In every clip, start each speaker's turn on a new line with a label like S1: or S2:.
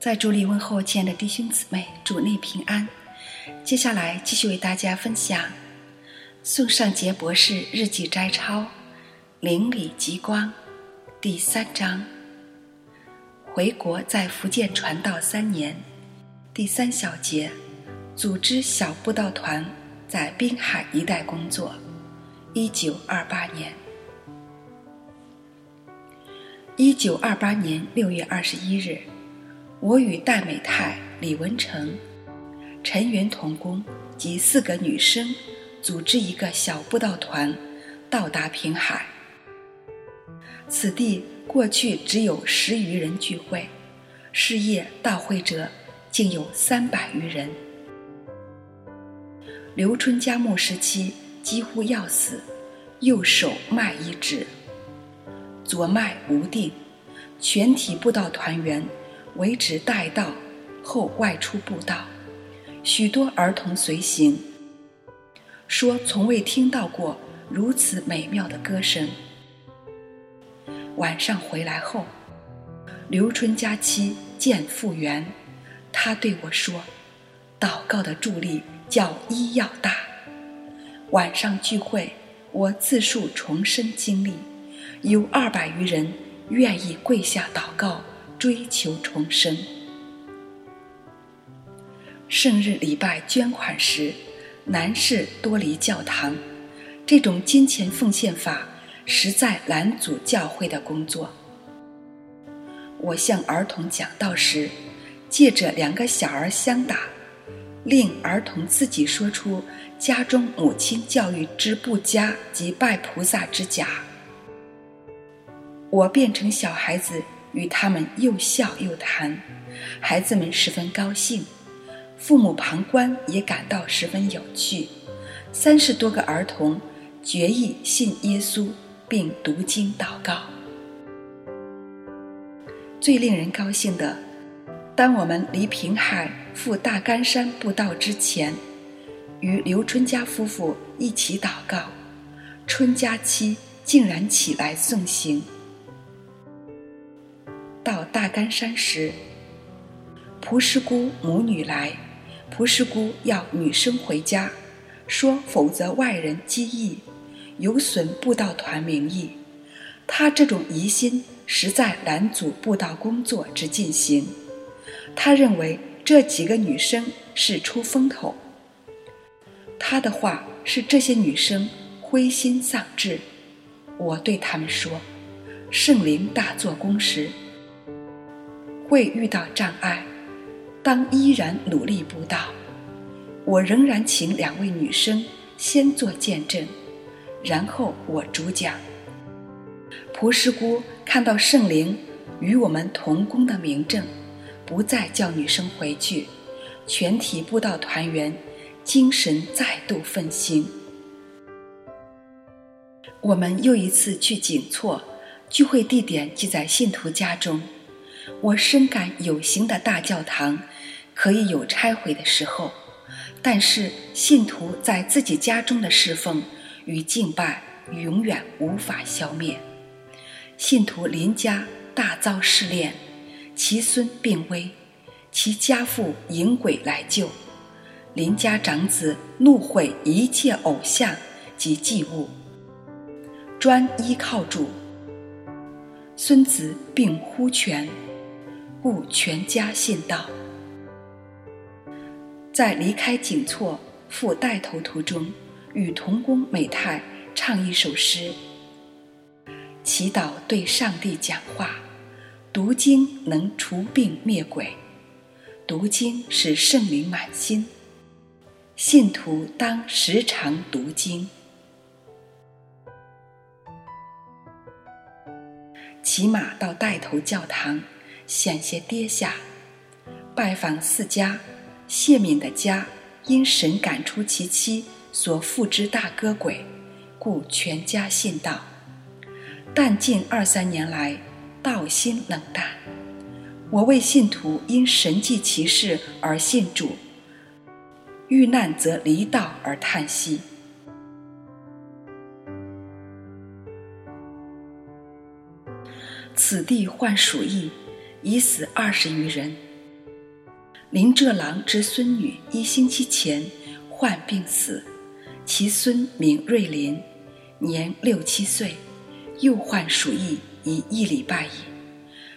S1: 在主里问候亲爱的弟兄姊妹，主内平安。接下来继续为大家分享宋尚杰博士日记摘抄《邻里极光》第三章。回国在福建传道三年，第三小节，组织小布道团在滨海一带工作。一九二八年，一九二八年六月二十一日，我与戴美泰、李文成、陈云同工及四个女生组织一个小布道团，到达平海。此地过去只有十余人聚会，事业到会者竟有三百余人。刘春家牧时期。几乎要死，右手脉一指，左脉无定，全体布道团员为之带道，后外出布道，许多儿童随行。说从未听到过如此美妙的歌声。晚上回来后，刘春佳妻见复原，他对我说：“祷告的助力叫医药大。”晚上聚会，我自述重生经历，有二百余人愿意跪下祷告，追求重生。圣日礼拜捐款时，男士多离教堂，这种金钱奉献法实在拦阻教会的工作。我向儿童讲道时，借着两个小儿相打。令儿童自己说出家中母亲教育之不佳及拜菩萨之假，我变成小孩子与他们又笑又谈，孩子们十分高兴，父母旁观也感到十分有趣。三十多个儿童决意信耶稣，并读经祷告。最令人高兴的，当我们离平海。赴大干山步道之前，与刘春家夫妇一起祷告，春佳期竟然起来送行。干山时，蒲师姑母女来，蒲师姑要女生回家，说否则外人讥议，有损布道团名义。他这种疑心实在拦阻布道工作之进行。他认为。这几个女生是出风头。他的话是这些女生灰心丧志。我对他们说：“圣灵大做工时，会遇到障碍，当依然努力布道。”我仍然请两位女生先做见证，然后我主讲。蒲师姑看到圣灵与我们同工的明证。不再叫女生回去，全体布道团员精神再度奋兴。我们又一次去景措，聚会地点即在信徒家中。我深感有形的大教堂可以有拆毁的时候，但是信徒在自己家中的侍奉与敬拜永远无法消灭。信徒邻家大遭试炼。其孙病危，其家父引鬼来救，邻家长子怒毁一切偶像及祭物，专依靠主。孙子病呼泉，故全家信道。在离开景措赴带头途中，与同工美泰唱一首诗，祈祷对上帝讲话。读经能除病灭鬼，读经使圣灵满心。信徒当时常读经。骑马到带头教堂，险些跌下。拜访四家，谢敏的家因神赶出其妻所附之大哥鬼，故全家信道。但近二三年来。道心冷淡，我为信徒因神迹奇事而信主，遇难则离道而叹息。此地患鼠疫，已死二十余人，林浙郎之孙女一星期前患病死，其孙名瑞林，年六七岁，又患鼠疫已一礼拜矣。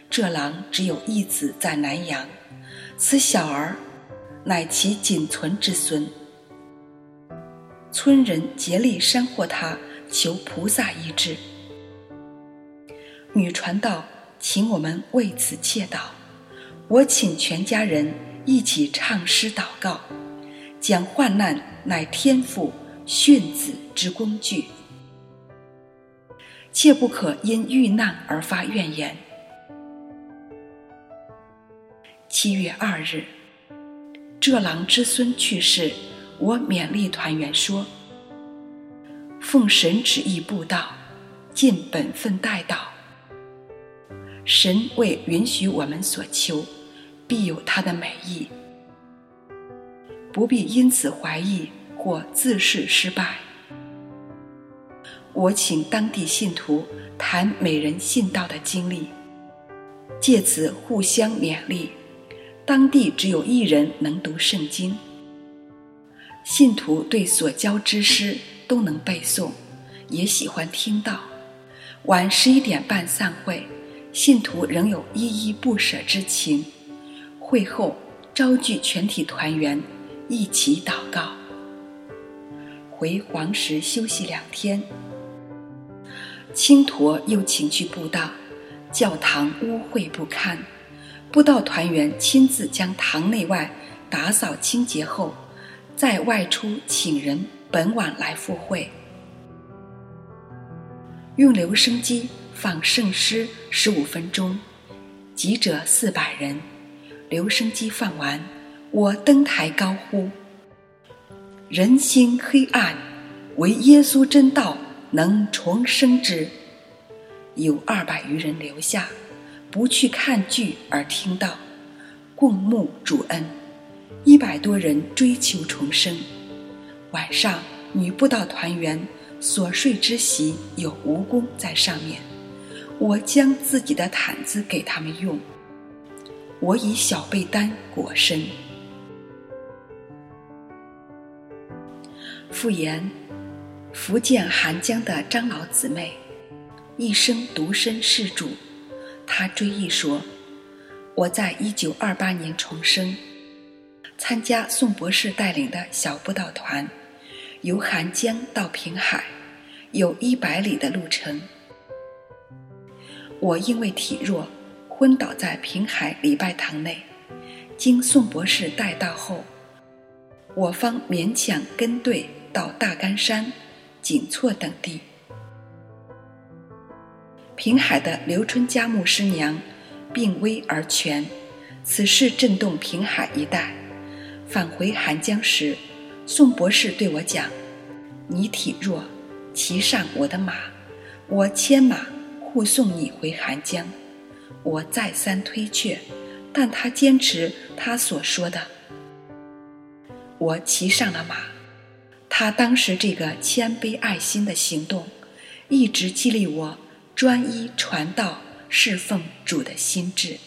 S1: 浙郎只有一子在南阳，此小儿乃其仅存之孙。村人竭力煽惑他求菩萨医治。女传道请我们为此切祷，我请全家人一起唱诗祷告，讲患难乃天父训子之工具，切不可因遇难而发怨言。七月二日，浙郎之孙去世，我勉励团员说：“奉神旨意布道，尽本分待祷。”神为允许我们所求，必有他的美意，不必因此怀疑或自视失败。我请当地信徒谈每人信道的经历，借此互相勉励。当地只有一人能读圣经，信徒对所教之诗都能背诵，也喜欢听到。晚十一点半散会。信徒仍有依依不舍之情，会后召聚全体团员一起祷告。回黄石休息两天，青驼又请去布道，教堂污秽不堪，布道团员亲自将堂内外打扫清洁后，再外出请人本晚来赴会，用留声机。放圣诗十五分钟，集者四百人。留声机放完，我登台高呼：“人心黑暗，唯耶稣真道能重生之。”有二百余人留下，不去看剧而听到，共沐主恩。一百多人追求重生。晚上，女布道团员所睡之席有蜈蚣在上面。我将自己的毯子给他们用，我以小被单裹身。复言，福建韩江的张老姊妹，一生独身事主。她追忆说：“我在一九二八年重生，参加宋博士带领的小布道团，由韩江到平海，有一百里的路程。”我因为体弱，昏倒在平海礼拜堂内。经宋博士带到后，我方勉强跟队到大干山、锦措等地。平海的刘春家牧师娘病危而全，此事震动平海一带。返回韩江时，宋博士对我讲：“你体弱，骑上我的马，我牵马。”护送你回寒江，我再三推却，但他坚持他所说的。我骑上了马，他当时这个谦卑爱心的行动，一直激励我专一传道、侍奉主的心智。